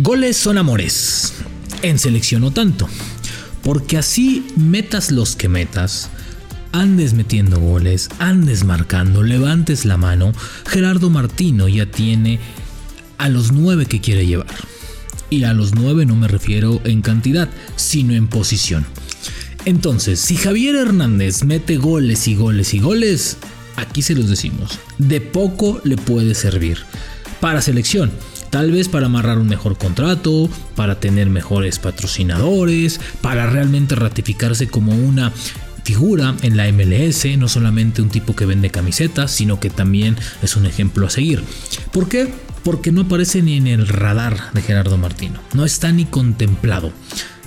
Goles son amores. En selección no tanto. Porque así metas los que metas, andes metiendo goles, andes marcando, levantes la mano, Gerardo Martino ya tiene a los nueve que quiere llevar. Y a los nueve no me refiero en cantidad, sino en posición. Entonces, si Javier Hernández mete goles y goles y goles, aquí se los decimos, de poco le puede servir. Para selección, Tal vez para amarrar un mejor contrato, para tener mejores patrocinadores, para realmente ratificarse como una figura en la MLS, no solamente un tipo que vende camisetas, sino que también es un ejemplo a seguir. ¿Por qué? Porque no aparece ni en el radar de Gerardo Martino, no está ni contemplado.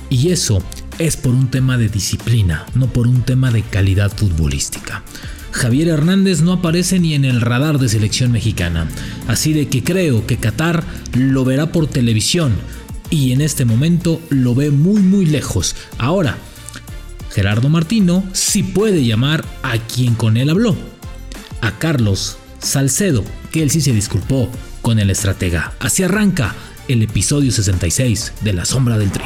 Y eso es por un tema de disciplina, no por un tema de calidad futbolística. Javier Hernández no aparece ni en el radar de selección mexicana, así de que creo que Qatar lo verá por televisión y en este momento lo ve muy muy lejos. Ahora, Gerardo Martino sí puede llamar a quien con él habló, a Carlos Salcedo, que él sí se disculpó con el estratega. Así arranca el episodio 66 de La Sombra del Tri.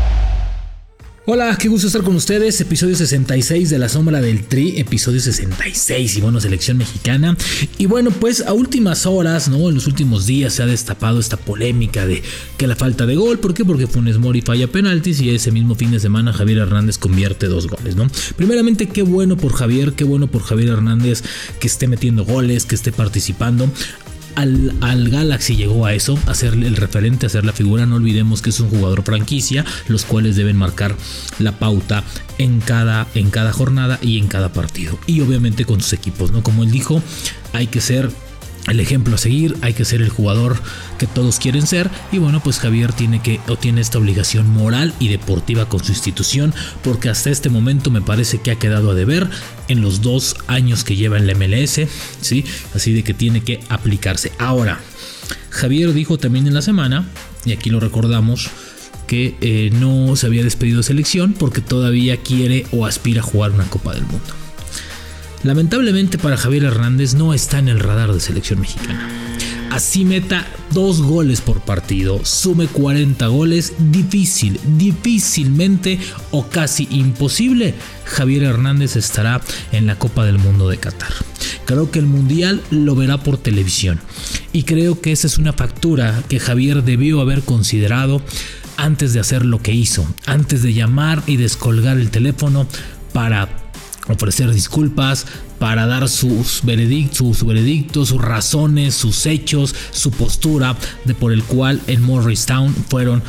Hola, qué gusto estar con ustedes. Episodio 66 de La Sombra del Tri, episodio 66 y bueno, selección mexicana. Y bueno, pues a últimas horas, ¿no? En los últimos días se ha destapado esta polémica de que la falta de gol. ¿Por qué? Porque Funes Mori falla penaltis y ese mismo fin de semana Javier Hernández convierte dos goles, ¿no? Primeramente, qué bueno por Javier, qué bueno por Javier Hernández que esté metiendo goles, que esté participando al, Galaxy llegó a eso, a ser el referente, a ser la figura. No olvidemos que es un jugador franquicia, los cuales deben marcar la pauta en cada, en cada jornada y en cada partido. Y obviamente con sus equipos, ¿no? Como él dijo, hay que ser el ejemplo a seguir, hay que ser el jugador que todos quieren ser y bueno, pues Javier tiene que o tiene esta obligación moral y deportiva con su institución porque hasta este momento me parece que ha quedado a deber en los dos años que lleva en la MLS, ¿sí? Así de que tiene que aplicarse. Ahora, Javier dijo también en la semana, y aquí lo recordamos, que eh, no se había despedido de selección porque todavía quiere o aspira a jugar una Copa del Mundo. Lamentablemente para Javier Hernández no está en el radar de selección mexicana. Así meta dos goles por partido, sume 40 goles, difícil, difícilmente o casi imposible, Javier Hernández estará en la Copa del Mundo de Qatar. Creo que el Mundial lo verá por televisión y creo que esa es una factura que Javier debió haber considerado antes de hacer lo que hizo, antes de llamar y descolgar el teléfono para ofrecer disculpas, para dar sus veredictos, sus razones, sus hechos, su postura de por el cual en Morristown fueron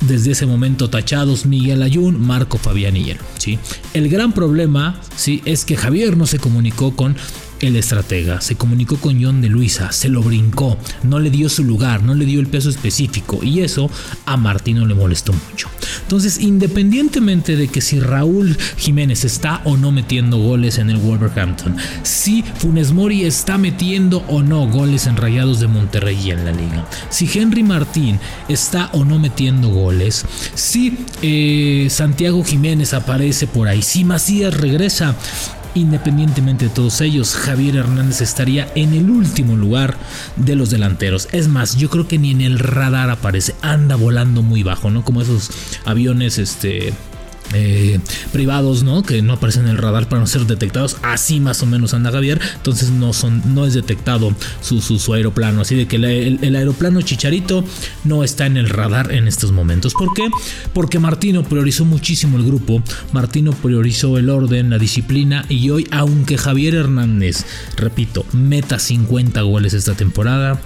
desde ese momento tachados Miguel Ayun, Marco Fabián y él. ¿sí? El gran problema ¿sí? es que Javier no se comunicó con el estratega se comunicó con John de Luisa, se lo brincó, no le dio su lugar, no le dio el peso específico y eso a Martino le molestó mucho. Entonces, independientemente de que si Raúl Jiménez está o no metiendo goles en el Wolverhampton, si Funes Mori está metiendo o no goles en Rayados de Monterrey en la liga, si Henry Martín está o no metiendo goles, si eh, Santiago Jiménez aparece por ahí, si Macías regresa, Independientemente de todos ellos, Javier Hernández estaría en el último lugar de los delanteros. Es más, yo creo que ni en el radar aparece, anda volando muy bajo, ¿no? Como esos aviones, este eh, privados, ¿no? Que no aparecen en el radar para no ser detectados. Así más o menos anda Javier. Entonces no, son, no es detectado su, su, aeroplano. Así de que el, aeroplano Chicharito no está en el radar en estos momentos. ¿Por qué? Porque Martino priorizó muchísimo el grupo. Martino priorizó el orden, la disciplina. Y hoy, aunque Javier Hernández, repito, meta 50 goles esta temporada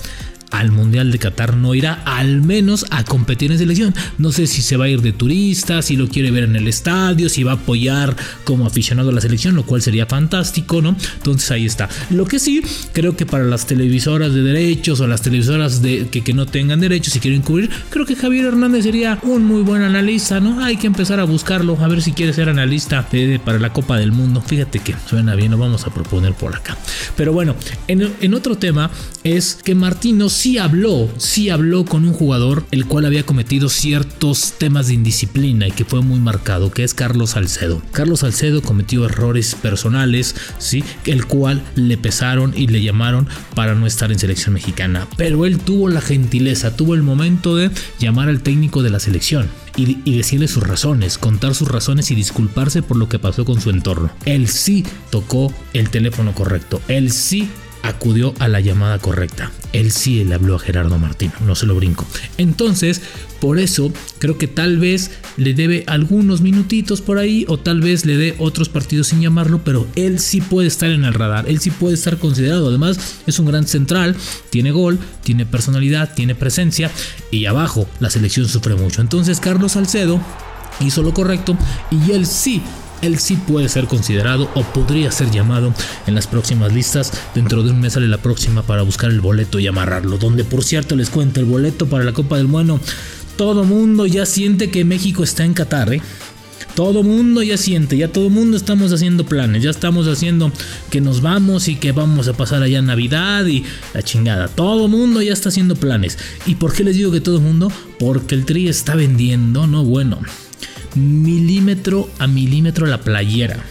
al Mundial de Qatar no irá, al menos a competir en selección. No sé si se va a ir de turista, si lo quiere ver en el estadio, si va a apoyar como aficionado a la selección, lo cual sería fantástico, ¿no? Entonces ahí está. Lo que sí, creo que para las televisoras de derechos o las televisoras de, que, no tengan derechos y quieren cubrir, creo que Javier Hernández sería un muy buen analista, ¿no? Hay que empezar a buscarlo, a ver si quiere ser analista para la Copa del Mundo. Fíjate que suena bien, lo vamos a proponer por acá. Pero bueno, en, otro tema es que Martínez sí habló, sí habló con un jugador el cual había cometido ciertos temas de indisciplina y que fue muy marcado, que es Carlos Salcedo. Carlos Salcedo cometió errores personales, sí, el cual le pesaron y le llamaron para no estar en selección mexicana. Pero él tuvo la gentileza, tuvo el momento de llamar al técnico de la selección y, decirle sus razones, contar sus razones y disculparse por lo que pasó con su entorno. Él sí tocó el teléfono correcto, él sí acudió a la llamada correcta. Él sí le habló a Gerardo Martino, no se lo brinco. Entonces, por eso creo que tal vez le debe algunos minutitos por ahí o tal vez le dé otros partidos sin llamarlo, pero él sí puede estar en el radar, él sí puede estar considerado. Además, es un gran central, tiene gol, tiene personalidad, tiene presencia y abajo la selección sufre mucho. Entonces, Carlos Salcedo hizo lo correcto y él sí él sí puede ser considerado o podría ser llamado en las próximas listas. Dentro de un mes sale la próxima para buscar el boleto y amarrarlo. Donde por cierto les cuento el boleto para la Copa del Bueno. Todo mundo ya siente que México está en Qatar, ¿eh? Todo mundo ya siente, ya todo mundo estamos haciendo planes, ya estamos haciendo que nos vamos y que vamos a pasar allá Navidad y la chingada. Todo mundo ya está haciendo planes. ¿Y por qué les digo que todo mundo? Porque el Tri está vendiendo, no bueno milímetro a milímetro la playera.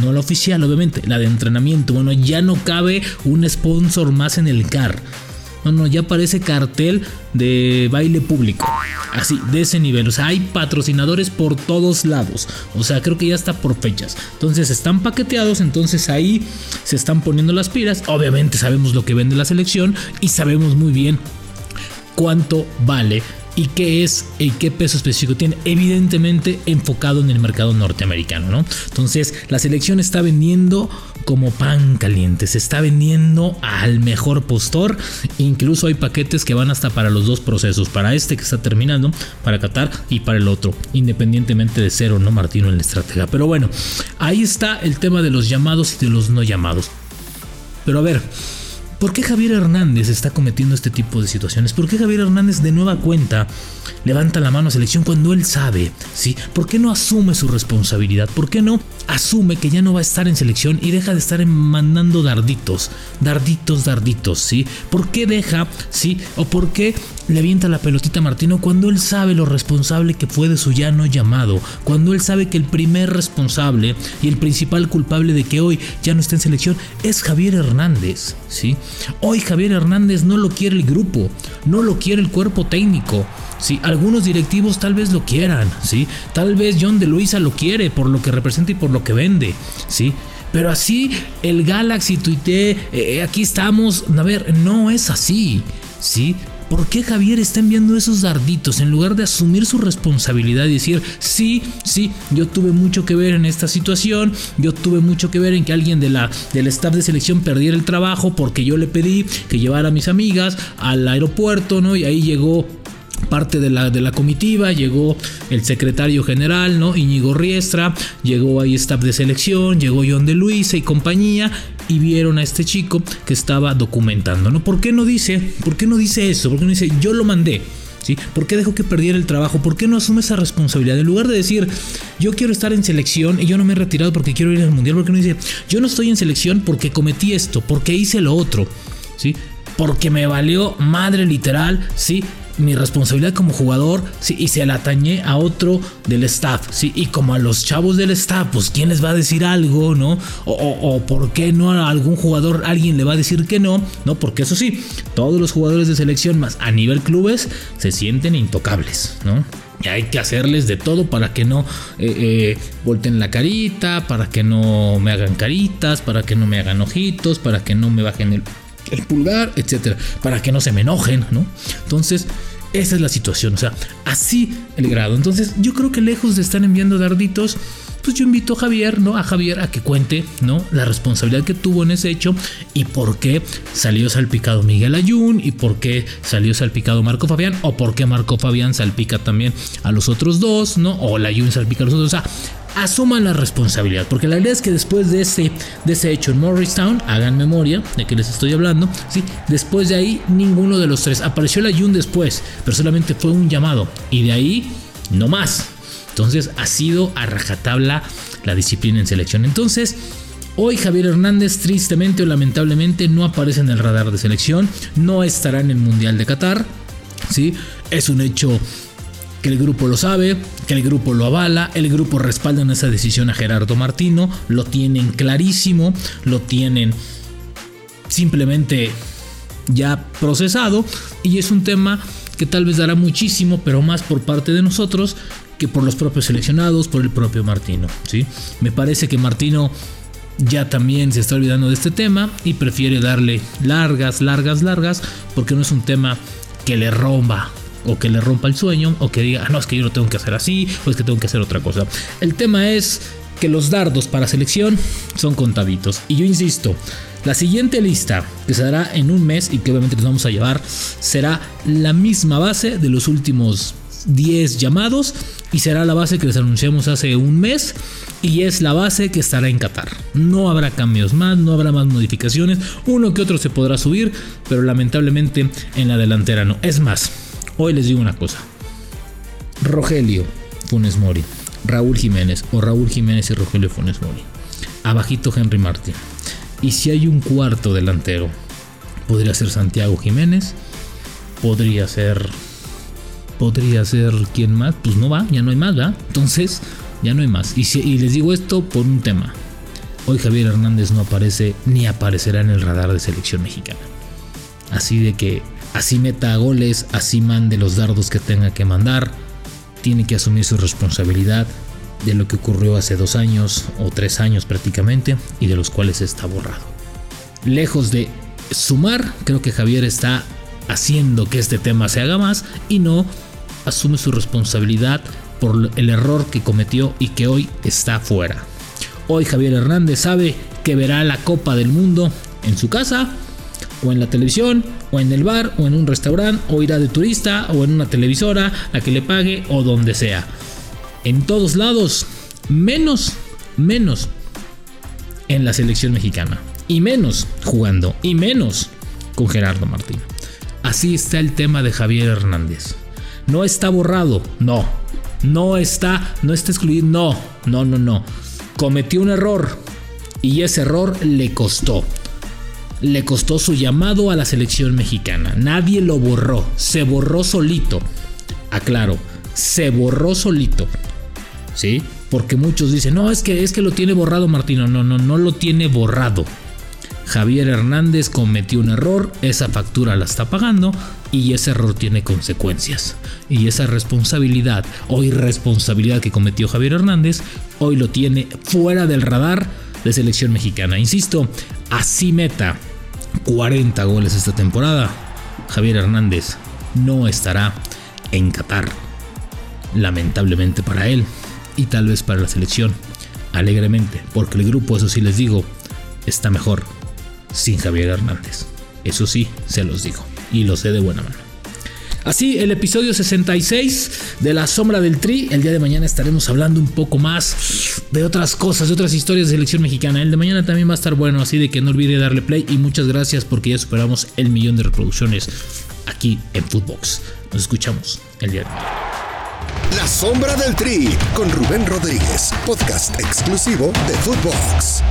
No la oficial, obviamente, la de entrenamiento. Bueno, ya no cabe un sponsor más en el car. No, no, ya parece cartel de baile público. Así, de ese nivel. O sea, hay patrocinadores por todos lados. O sea, creo que ya está por fechas. Entonces están paqueteados. Entonces ahí se están poniendo las pilas. Obviamente sabemos lo que vende la selección. Y sabemos muy bien cuánto vale y qué es y qué peso específico tiene, evidentemente enfocado en el mercado norteamericano, ¿no? Entonces, la selección está vendiendo como pan caliente, se está vendiendo al mejor postor, incluso hay paquetes que van hasta para los dos procesos, para este que está terminando, para Qatar y para el otro, independientemente de ser o no Martino en la estratega. Pero bueno, ahí está el tema de los llamados y de los no llamados. Pero a ver, ¿Por qué Javier Hernández está cometiendo este tipo de situaciones? ¿Por qué Javier Hernández de nueva cuenta levanta la mano a selección cuando él sabe? ¿sí? ¿Por qué no asume su responsabilidad? ¿Por qué no asume que ya no va a estar en selección y deja de estar mandando darditos? Darditos, darditos, ¿sí? ¿Por qué deja, sí? ¿O por qué le avienta la pelotita a Martino cuando él sabe lo responsable que fue de su ya no llamado? Cuando él sabe que el primer responsable y el principal culpable de que hoy ya no está en selección es Javier Hernández, ¿sí? Hoy Javier Hernández no lo quiere el grupo, no lo quiere el cuerpo técnico. Sí, algunos directivos tal vez lo quieran, ¿sí? Tal vez John de Luisa lo quiere por lo que representa y por lo que vende, ¿sí? Pero así el Galaxy tuite, eh, eh, aquí estamos, a ver, no es así, ¿sí? ¿Por qué Javier está enviando esos darditos en lugar de asumir su responsabilidad y decir, sí, sí, yo tuve mucho que ver en esta situación, yo tuve mucho que ver en que alguien de la, del staff de selección perdiera el trabajo porque yo le pedí que llevara a mis amigas al aeropuerto, ¿no? Y ahí llegó parte de la, de la comitiva, llegó el secretario general, ¿no? Íñigo Riestra, llegó ahí staff de selección, llegó John de Luisa y compañía, y vieron a este chico que estaba documentando, ¿no? ¿Por qué no dice? ¿Por qué no dice eso? ¿Por qué no dice yo lo mandé? ¿Sí? ¿Por qué dejó que perdiera el trabajo? ¿Por qué no asume esa responsabilidad? En lugar de decir, yo quiero estar en selección y yo no me he retirado porque quiero ir al mundial, ¿por qué no dice, yo no estoy en selección porque cometí esto, porque hice lo otro? ¿Sí? Porque me valió madre literal, ¿sí? Mi responsabilidad como jugador sí, y se la atañé a otro del staff. Sí, y como a los chavos del staff, pues quién les va a decir algo, ¿no? O, o, por qué no a algún jugador alguien le va a decir que no, ¿no? Porque eso sí, todos los jugadores de selección más a nivel clubes se sienten intocables, ¿no? Y hay que hacerles de todo para que no eh, eh, la carita, para que no me hagan caritas, para que no me hagan ojitos, para que no me bajen el el pulgar, etcétera, para que no se me enojen, ¿no? Entonces, esa es la situación, o sea, así el grado. Entonces, yo creo que lejos de estar enviando darditos, pues yo invito a Javier, ¿no? A Javier a que cuente, ¿no? La responsabilidad que tuvo en ese hecho y por qué salió salpicado Miguel Ayun y por qué salió salpicado Marco Fabián o por qué Marco Fabián salpica también a los otros dos, ¿no? O la Ayun salpica a los otros, o sea, asuman la responsabilidad. Porque la idea es que después de ese, de hecho en Morristown, hagan memoria de que les estoy hablando, ¿sí? después de ahí ninguno de los tres. Apareció la Jun después, pero solamente fue un llamado. Y de ahí, no más. Entonces ha sido a rajatabla la disciplina en selección. Entonces, Hoy Javier Hernández tristemente o lamentablemente no aparece en el radar de selección, no estará en el Mundial de Qatar, ¿sí? Es un hecho que el grupo lo sabe, que el grupo lo avala, el grupo respalda en esa decisión a Gerardo Martino, lo tienen clarísimo, lo tienen simplemente ya procesado y es un tema que tal vez dará muchísimo, pero más por parte de nosotros que por los propios seleccionados, por el propio Martino, ¿sí? Me parece que Martino ya también se está olvidando de este tema y prefiere darle largas, largas, largas, porque no es un tema que le rompa o que le rompa el sueño o que diga, ah, no, es que yo lo tengo que hacer así o es que tengo que hacer otra cosa. El tema es que los dardos para selección son contabitos. Y yo insisto, la siguiente lista que se dará en un mes y que obviamente nos vamos a llevar será la misma base de los últimos 10 llamados y será la base que les anunciamos hace un mes y es la base que estará en Qatar. No habrá cambios más, no habrá más modificaciones, uno que otro se podrá subir, pero lamentablemente en la delantera no. Es más, Hoy les digo una cosa. Rogelio Funes Mori, Raúl Jiménez o Raúl Jiménez y Rogelio Funes Mori. Abajito Henry Martín. Y si hay un cuarto delantero, podría ser Santiago Jiménez, podría ser podría ser quién más, pues no va, ya no hay más, ¿verdad? Entonces, ya no hay más. Y, y les digo esto por un tema. Hoy Javier Hernández no aparece ni aparecerá en el radar de selección mexicana. Así de que así meta goles, así mande los dardos que tenga que mandar, tiene que asumir su responsabilidad de lo que ocurrió hace dos años o tres años prácticamente y de los cuales está borrado. Lejos de sumar, creo que Javier está haciendo que este tema se haga más y no asume su responsabilidad por el error que cometió y que hoy está fuera. Hoy Javier Hernández sabe que verá la Copa del Mundo en su casa o en la televisión, o en el bar, o en un restaurante, o irá de turista, o en una televisora, a que le pague, o donde sea. En todos lados, menos, menos en la selección mexicana. Y menos jugando, y menos con Gerardo Martín. Así está el tema de Javier Hernández. No está borrado, no. No está, no está excluido, no, no, no, no. Cometió un error y ese error le costó le costó su llamado a la selección mexicana. Nadie lo borró, se borró solito. Aclaro, se borró solito. ¿Sí? Porque muchos dicen, no, es que, es que lo tiene borrado Martino. No, no, no lo tiene borrado. Javier Hernández cometió un error, esa factura la está pagando y ese error tiene consecuencias. Y esa responsabilidad o irresponsabilidad que cometió Javier Hernández, hoy lo tiene fuera del radar de selección mexicana. Insisto, así meta 40 goles esta temporada, Javier Hernández no estará en Qatar. Lamentablemente para él y tal vez para la selección. Alegremente, porque el grupo, eso sí les digo, está mejor sin Javier Hernández. Eso sí, se los digo. Y lo sé de buena mano. Así, el episodio 66 de La Sombra del Tri. El día de mañana estaremos hablando un poco más de otras cosas, de otras historias de selección mexicana. El de mañana también va a estar bueno, así de que no olvide darle play. Y muchas gracias porque ya superamos el millón de reproducciones aquí en Footbox. Nos escuchamos el día de mañana. La Sombra del Tri con Rubén Rodríguez, podcast exclusivo de Footbox.